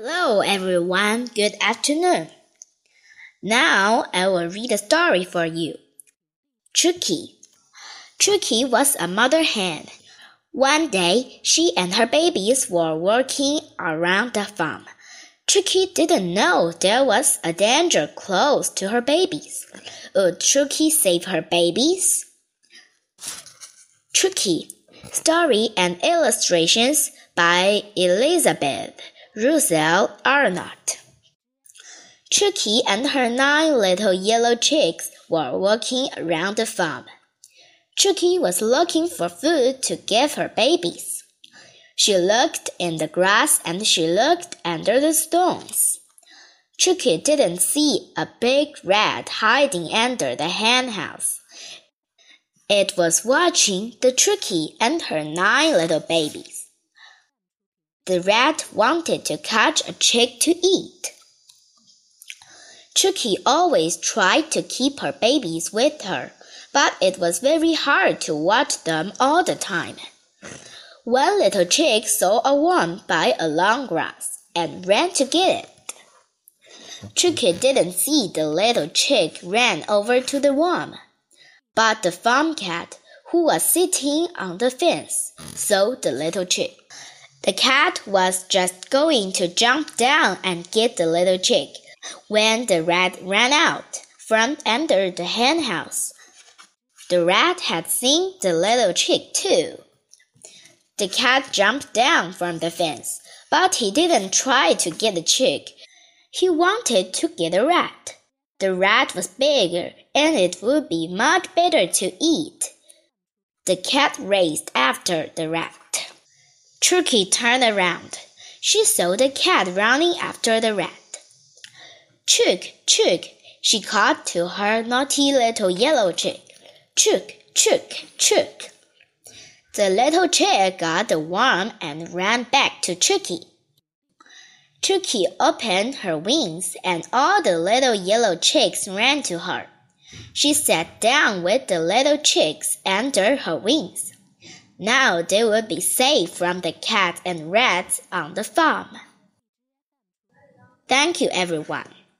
Hello, everyone. Good afternoon. Now I will read a story for you. Chucky. Chucky was a mother hen. One day, she and her babies were working around the farm. Chucky didn't know there was a danger close to her babies. Would Chucky save her babies? Chucky. Story and illustrations by Elizabeth Russell Arnott. Chucky and her nine little yellow chicks were walking around the farm. Chucky was looking for food to give her babies. She looked in the grass and she looked under the stones. Chucky didn't see a big rat hiding under the hen house. It was watching the Chucky and her nine little babies. The rat wanted to catch a chick to eat. Chucky always tried to keep her babies with her, but it was very hard to watch them all the time. One little chick saw a worm by a long grass and ran to get it. Chucky didn't see the little chick ran over to the worm, but the farm cat, who was sitting on the fence, saw the little chick. The cat was just going to jump down and get the little chick when the rat ran out from under the hen house. The rat had seen the little chick too. The cat jumped down from the fence, but he didn't try to get the chick. He wanted to get the rat. The rat was bigger and it would be much better to eat. The cat raced after the rat. Chucky turned around. She saw the cat running after the rat. Chook, chook, she called to her naughty little yellow chick. Chook, chook, chook. The little chick got the worm and ran back to Chucky. Chucky opened her wings and all the little yellow chicks ran to her. She sat down with the little chicks under her wings. Now they would be safe from the cat and rats on the farm. Thank you, everyone.